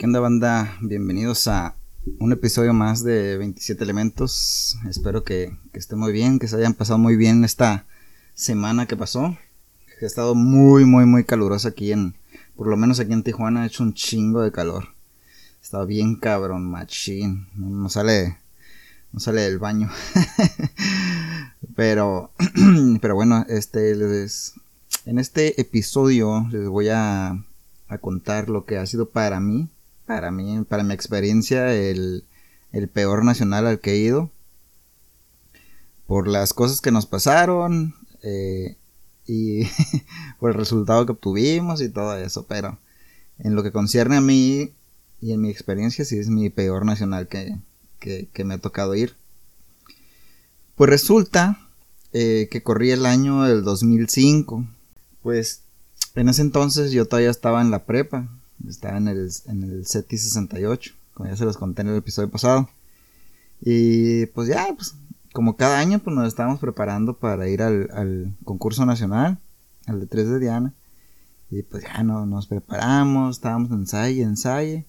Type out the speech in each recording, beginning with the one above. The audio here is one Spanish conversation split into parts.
¿Qué onda banda? Bienvenidos a un episodio más de 27 elementos. Espero que, que esté muy bien, que se hayan pasado muy bien esta semana que pasó. Ha estado muy, muy, muy calurosa aquí en, por lo menos aquí en Tijuana ha hecho un chingo de calor. Estaba bien cabrón, machín. No, sale, no sale del baño. pero, pero bueno, este, les, en este episodio les voy a, a contar lo que ha sido para mí para mí, para mi experiencia, el, peor nacional al que he ido. Por las cosas que nos pasaron eh, y por el resultado que obtuvimos y todo eso. Pero en lo que concierne a mí y en mi experiencia, sí es mi peor nacional que, me ha tocado ir. Pues resulta eh, que corrí el año del 2005. Pues en ese entonces yo todavía estaba en la prepa. Estaba en el, en el SETI 68, como ya se los conté en el episodio pasado. Y pues ya, pues como cada año, pues nos estábamos preparando para ir al, concurso nacional, al de 3 de Diana. Y pues ya no, nos preparamos, estábamos en ensayo, ensayo.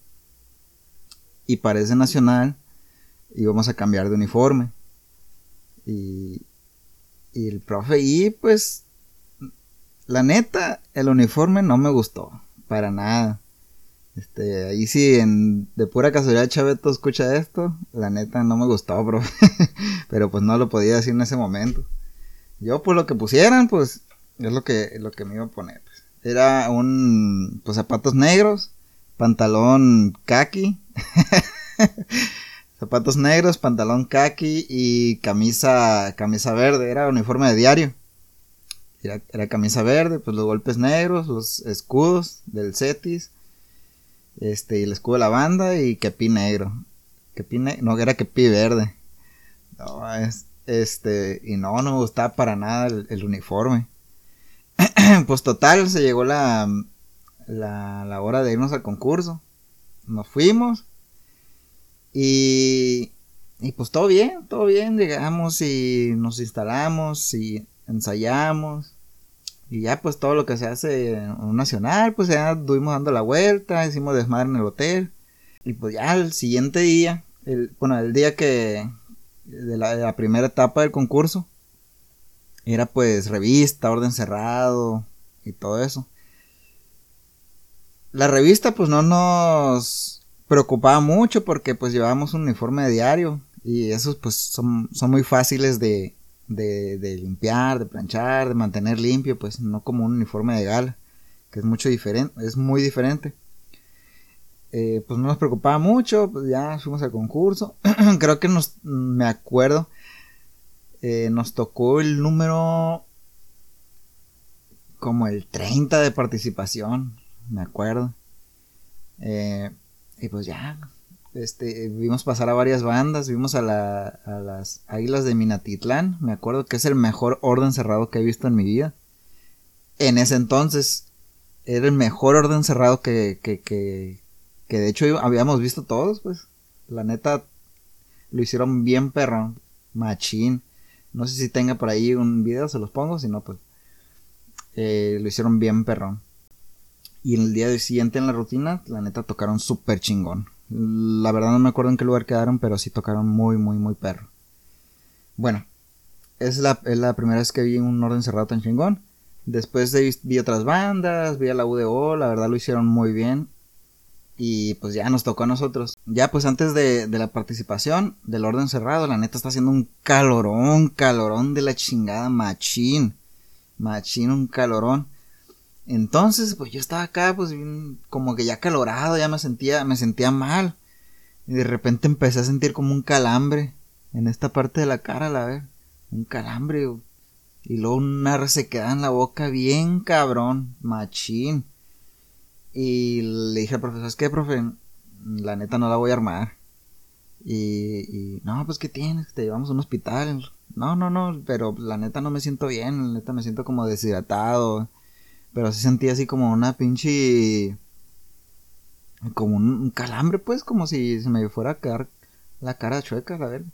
Y para ese nacional íbamos a cambiar de uniforme. Y, y el profe, y pues, la neta, el uniforme no me gustó, para nada. Este, ahí sí, en, de pura casualidad Chaveto escucha esto. La neta no me gustó, bro. Pero pues no lo podía decir en ese momento. Yo, pues lo que pusieran, pues es lo que, lo que me iba a poner. Pues. Era un, pues zapatos negros, pantalón kaki. zapatos negros, pantalón kaki y camisa, camisa verde. Era uniforme de diario. Era, era camisa verde, pues los golpes negros, los escudos del Cetis este, y el escudo de la banda y kepi negro. Kepi no, era kepi verde. No, es, este, y no, no me gustaba para nada el, uniforme. pues total, se llegó la, la, la hora de irnos al concurso. Nos fuimos. Y, y pues todo bien, todo bien. Llegamos y nos instalamos y ensayamos. Y ya pues todo lo que se hace en un nacional, pues ya estuvimos dando la vuelta, hicimos desmadre en el hotel. Y pues ya el siguiente día, el, bueno, el día que, de la, primera etapa del concurso, era pues revista, orden cerrado y todo eso. La revista pues no nos preocupaba mucho porque pues llevábamos un uniforme de diario y esos pues son, son muy fáciles de, de, limpiar, de planchar, de mantener limpio, pues no como un uniforme de gala, que es mucho diferente, es muy diferente. Eh, pues no nos preocupaba mucho, pues ya fuimos al concurso. Creo que nos, me acuerdo, eh, nos tocó el número como el 30 de participación, me acuerdo. Eh, y pues ya, este, vimos pasar a varias bandas, vimos a, las Águilas de Minatitlán, me acuerdo que es el mejor orden cerrado que he visto en mi vida. En ese entonces era el mejor orden cerrado que, que, que, que de hecho habíamos visto todos, pues. La neta, lo hicieron bien perrón, machín. No sé si tenga por ahí un video, se los pongo, si no, pues. Eh, lo hicieron bien perrón. Y el día siguiente en la rutina, la neta tocaron súper chingón. La verdad no me acuerdo en qué lugar quedaron, pero sí tocaron muy, muy, muy perro. Bueno, es la, primera vez que vi un orden cerrado tan chingón. Después vi otras bandas, vi a la UDO, la verdad lo hicieron muy bien. Y pues ya nos tocó a nosotros. Ya pues antes de, de la participación del orden cerrado, la neta está haciendo un calorón, calorón de la chingada, machín. Machín, un calorón. Entonces, pues yo estaba acá, pues como que ya calorado, ya me sentía, me sentía mal. Y de repente empecé a sentir como un calambre en esta parte de la cara, la ver. Un calambre. Y luego una resequedad en la boca bien cabrón, machín. Y le dije al profesor, es que, profe, la neta no la voy a armar. Y, y no, pues, ¿qué tienes? Te llevamos a un hospital. No, no, no, pero la neta no me siento bien, la neta me siento como deshidratado pero se sentía así como una pinche. Como un, calambre, pues, como si se me fuera a quedar la cara chueca, a ver.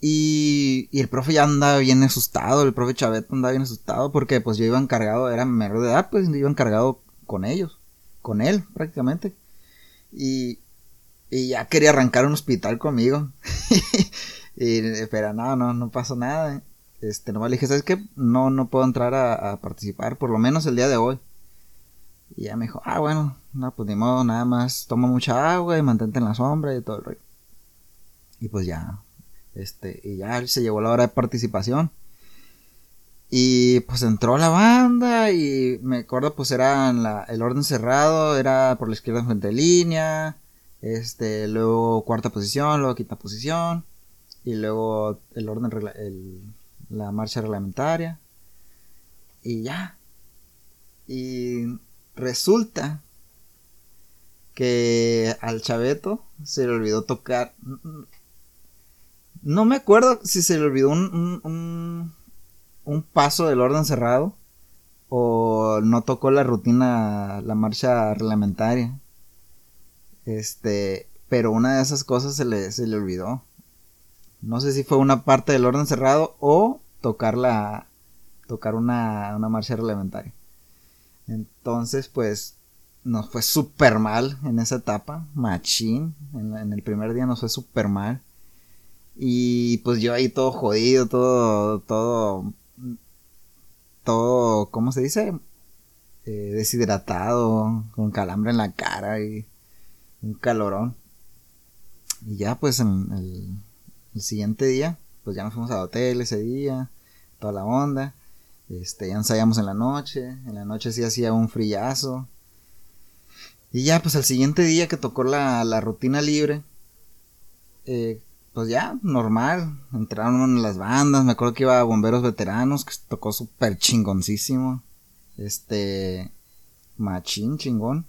Y, y el profe ya andaba bien asustado, el profe Chaveto andaba bien asustado porque pues yo iba encargado, era menor de edad, pues yo iba encargado con ellos, con él prácticamente. Y, y ya quería arrancar un hospital conmigo. y, pero no, no, no pasó nada. Este, nomás le dije, ¿sabes qué? No, no puedo entrar a, participar, por lo menos el día de hoy. Y ya me dijo, ah, bueno, no, pues ni modo, nada más toma mucha agua y mantente en la sombra y todo el rollo. Y pues ya, este, y ya se llegó la hora de participación. Y pues entró la banda y me acuerdo pues era la, el orden cerrado, era por la izquierda en frente de línea, este, luego cuarta posición, luego quinta posición, y luego el orden, el, la marcha reglamentaria, y ya. Y resulta que al chaveto se le olvidó tocar. No me acuerdo si se le olvidó un, un, un paso del orden cerrado o no tocó la rutina, la marcha reglamentaria. Este, pero una de esas cosas se le, se le olvidó. No sé si fue una parte del orden cerrado o tocar la, tocar una, una marcha reglamentaria. Entonces, pues, nos fue súper mal en esa etapa, machín. En, el primer día nos fue súper mal. Y pues yo ahí todo jodido, todo, todo, todo, ¿cómo se dice? Eh, deshidratado, con calambre en la cara y un calorón. Y ya pues en el, siguiente día, pues ya nos fuimos al hotel ese día, toda la onda. Este, ya ensayamos en la noche, en la noche sí hacía un frillazo. Y ya pues el siguiente día que tocó la, la rutina libre, eh, pues ya, normal, entraron en las bandas, me acuerdo que iba a Bomberos Veteranos, que tocó súper chingoncísimo, este, machín chingón,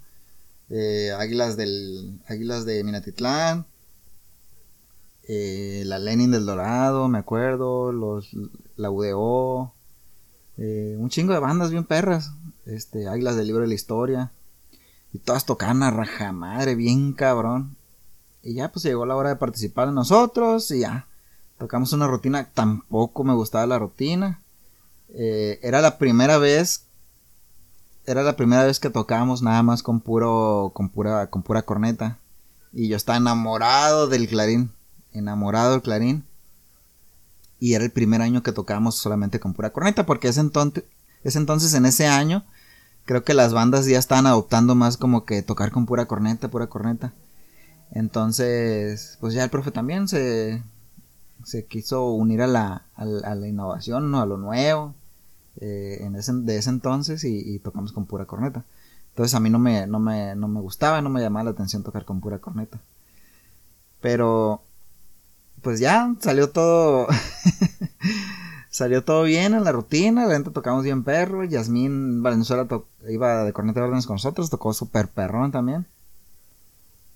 eh, Águilas del, Águilas de Minatitlán, eh, la Lenin del Dorado, me acuerdo, los, la UDO, eh, un chingo de bandas bien perras, este, Águilas del Libro de la Historia, y todas tocaban a raja madre, bien cabrón, y ya pues llegó la hora de participar de nosotros y ya. Tocamos una rutina, tampoco me gustaba la rutina. Eh, era la primera vez. Era la primera vez que tocábamos nada más con puro. con pura. con pura corneta. Y yo estaba enamorado del clarín. Enamorado del clarín. Y era el primer año que tocábamos solamente con pura corneta. Porque ese entonces. En ese año. Creo que las bandas ya estaban adoptando más como que tocar con pura corneta, pura corneta. Entonces, pues ya el profe también se, se quiso unir a la, a innovación, a lo nuevo, eh, en ese, de ese entonces y, tocamos con pura corneta. Entonces a mí no me, no, me, no me gustaba, no me llamaba la atención tocar con pura corneta. Pero, pues ya salió todo, salió todo bien en la rutina, la gente tocamos bien perro, Yasmín Valenzuela iba de corneta de órdenes con nosotros, tocó súper perrón también.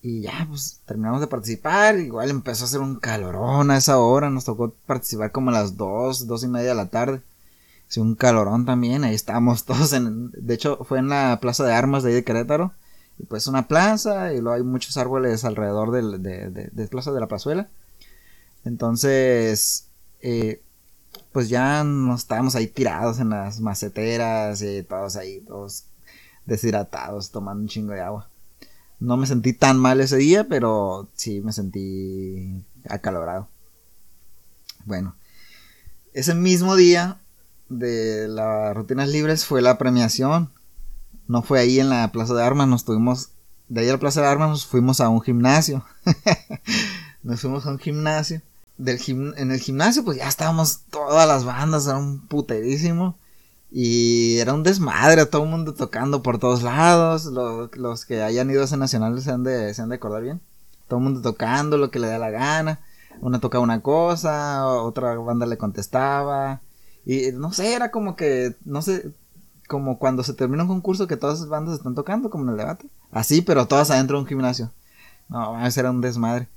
Y ya, pues terminamos de participar. Igual empezó a hacer un calorón a esa hora. Nos tocó participar como a las dos, dos y media de la tarde. Hace un calorón también. Ahí estábamos todos en. De hecho, fue en la plaza de armas de ahí de Querétaro. Y pues una plaza. Y luego hay muchos árboles alrededor del, de, de, de plaza de la plazuela. Entonces. Eh, pues ya nos estábamos ahí tirados en las maceteras. Y todos ahí, todos deshidratados, tomando un chingo de agua. No me sentí tan mal ese día, pero sí me sentí acalorado. Bueno, ese mismo día de las rutinas libres fue la premiación. No fue ahí en la Plaza de Armas, nos tuvimos... De ahí a la Plaza de Armas nos fuimos a un gimnasio. nos fuimos a un gimnasio. Del en el gimnasio pues ya estábamos todas las bandas, era un puterísimo. Y era un desmadre, todo el mundo tocando por todos lados. los que hayan ido a ese nacional se han, de, se han de acordar bien. Todo el mundo tocando lo que le da la gana. Una tocaba una cosa, otra banda le contestaba. Y no sé, era como que, no sé, como cuando se termina un concurso que todas las bandas están tocando, como en el debate. Así, pero todas adentro de un gimnasio. No, ese era un desmadre.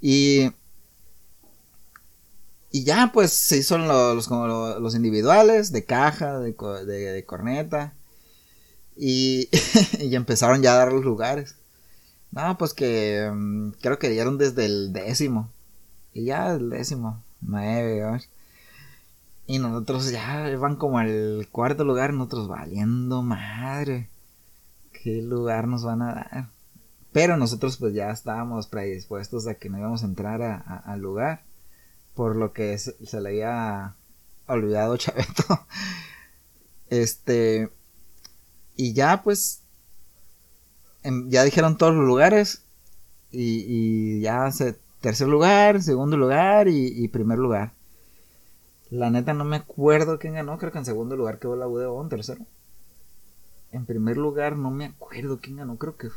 Y y ya, pues se hizo los, los, individuales, de caja, de, de, corneta. Y, y, empezaron ya a dar los lugares. No, pues que mm, creo que dieron desde el décimo. Y ya el décimo, nueve, Y nosotros ya van como al cuarto lugar, nosotros valiendo madre. ¿Qué lugar nos van a dar? Pero nosotros pues ya estábamos predispuestos a que no íbamos a entrar al lugar. Por lo que se, le había olvidado Chaveto. Este. Y ya pues. Em, ya dijeron todos los lugares. Y, ya se. Tercer lugar, segundo lugar y, primer lugar. La neta no me acuerdo quién ganó. Creo que en segundo lugar quedó la UDO, en tercero. En primer lugar no me acuerdo quién ganó. Creo que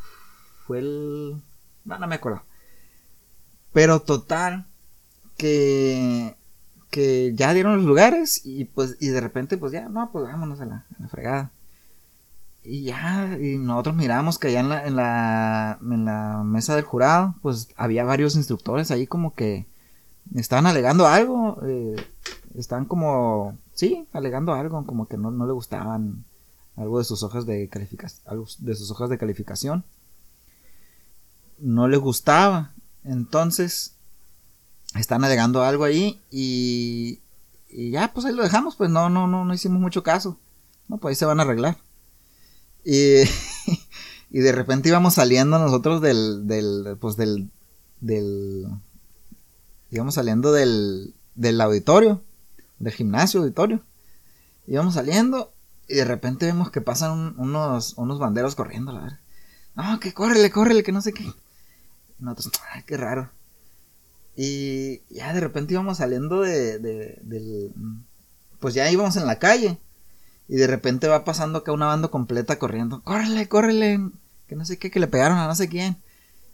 fue el... No, no me acuerdo. Pero total, que, que ya dieron los lugares y pues y de repente pues ya, no, pues vámonos a la, fregada. Y ya, y nosotros miramos que allá en la, en la, en la mesa del jurado, pues había varios instructores ahí como que estaban alegando algo, eh, estaban como, sí, alegando algo, como que no, no le gustaban algo de sus hojas de calificación, algo de sus hojas de calificación no le gustaba. Entonces, están alegando algo ahí y, y ya, pues ahí lo dejamos, pues no, no, no, no hicimos mucho caso. No, pues ahí se van a arreglar. Y, y de repente íbamos saliendo nosotros del, del, pues del, del, íbamos saliendo del, del auditorio, del gimnasio auditorio. Íbamos saliendo y de repente vemos que pasan unos, unos banderos corriendo, la verdad. No, que córrele, córrele, que no sé qué. Nosotros, ay, qué raro. Y ya de repente íbamos saliendo de, de, del... Pues ya íbamos en la calle. Y de repente va pasando acá una banda completa corriendo. Córrele, córrele. Que no sé qué, que le pegaron a no sé quién.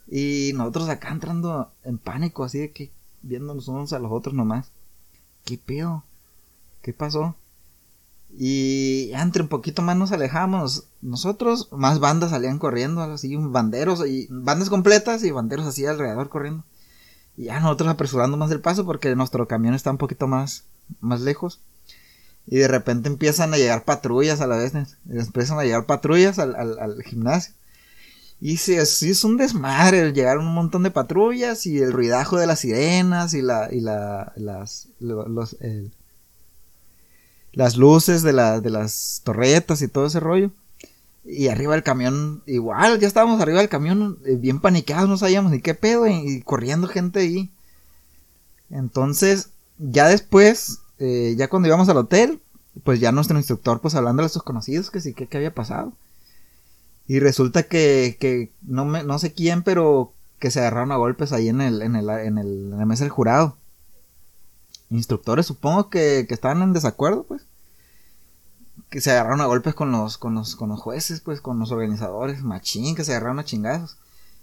Y nosotros acá entrando en pánico, así de que viéndonos unos a los otros nomás. ¿Qué pedo? ¿Qué pasó? Y entre un poquito más nos alejamos nosotros, más bandas salían corriendo, así, banderos, y bandas completas y banderos así alrededor corriendo. Y ya nosotros apresurando más el paso porque nuestro camión está un poquito más, más lejos. Y de repente empiezan a llegar patrullas a la vez. Empiezan a llegar patrullas al, al, gimnasio. Y sí, es un desmadre. Llegaron un montón de patrullas y el ruidajo de las sirenas y la, y la, las, las luces de, de las torretas y todo ese rollo. Y arriba del camión, igual, ya estábamos arriba del camión, eh, bien paniqueados, no sabíamos ni qué pedo, y, corriendo gente ahí. Entonces, ya después, eh, ya cuando íbamos al hotel, pues ya nuestro instructor, pues hablando a sus conocidos, que sí, que había pasado. Y resulta que, que no, me, no sé quién, pero que se agarraron a golpes ahí en el, en el, en el, en la mesa del jurado instructores, supongo que, que estaban en desacuerdo, pues. Que se agarraron a golpes con los, con los, con los jueces, pues, con los organizadores, machín, que se agarraron a chingazos.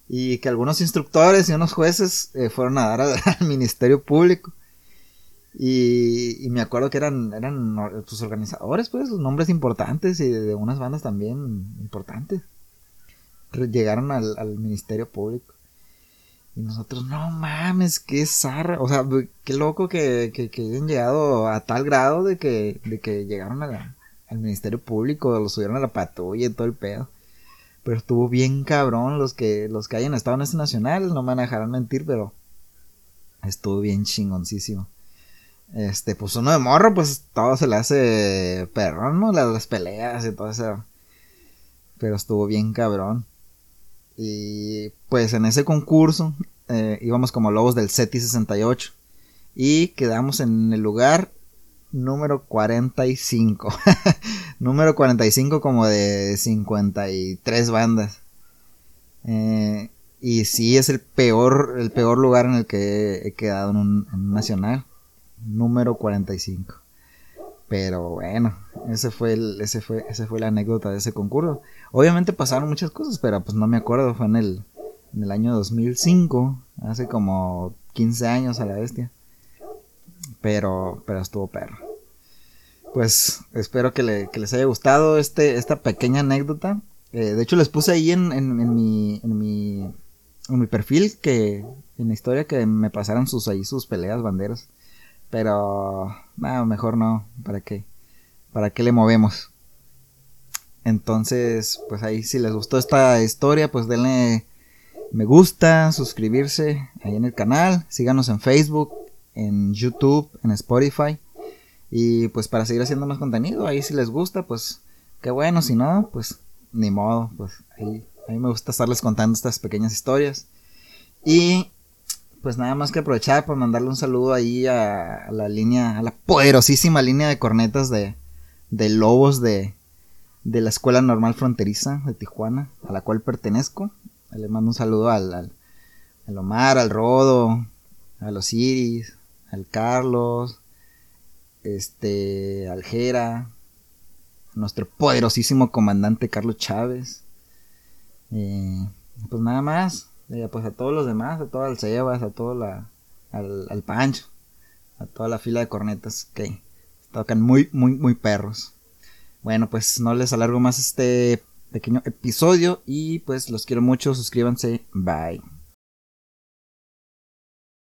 Y que algunos instructores y unos jueces eh, fueron a dar al, Ministerio Público. Y, me acuerdo que eran, eran sus pues, organizadores, pues, nombres importantes y de, unas bandas también importantes. Llegaron al, Ministerio Público. Y nosotros, no mames, qué zarra. O sea, qué loco que, que, que hayan llegado a tal grado de que, de que llegaron a al Ministerio Público, lo subieron a la patrulla y todo el pedo. Pero estuvo bien cabrón los que, los que hayan estado en este nacional, no me van a dejar mentir, pero estuvo bien chingoncísimo. Este, pues uno de morro, pues todo se le hace perrón, ¿no? Las, las peleas y todo eso. Pero estuvo bien cabrón. Y pues en ese concurso eh, íbamos como lobos del SETI 68. Y quedamos en el lugar número 45. número 45 como de 53 bandas. Eh, y sí es el peor, el peor lugar en el que he quedado en un, en nacional. Número 45. Pero bueno, ese fue el, ese fue, ese fue la anécdota de ese concurso. Obviamente pasaron muchas cosas, pero pues no me acuerdo, fue en el, en el año 2005, hace como 15 años a la bestia. Pero, pero estuvo perro. Pues espero que, les haya gustado este, esta pequeña anécdota. Eh, de hecho les puse ahí en, en, mi, en, mi, en mi perfil que en la historia que me pasaran sus ahí sus peleas banderas. Pero, no, mejor no. ¿Para qué? ¿Para qué le movemos? Entonces, pues ahí si les gustó esta historia, pues denle me gusta, suscribirse ahí en el canal, síganos en Facebook, en YouTube, en Spotify. Y pues para seguir haciendo más contenido, ahí si les gusta, pues qué bueno, si no, pues ni modo, pues ahí A mí me gusta estarles contando estas pequeñas historias. Y pues nada más que aprovechar para mandarle un saludo ahí a, la línea, a la poderosísima línea de cornetas de, de lobos de, de la Escuela Normal Fronteriza de Tijuana, a la cual pertenezco. Le mando un saludo al, al, Omar, al Rodo, a los Iris, al Carlos, este, al Jera, a nuestro poderosísimo comandante Carlos Chávez. Eh, pues nada más, eh, pues a todos los demás, a todo el Sebas, a todo la, al, al Pancho, a toda la fila de cornetas que tocan muy, muy, muy perros. Bueno, pues no les alargo más este pequeño episodio y pues los quiero mucho, suscríbanse, bye.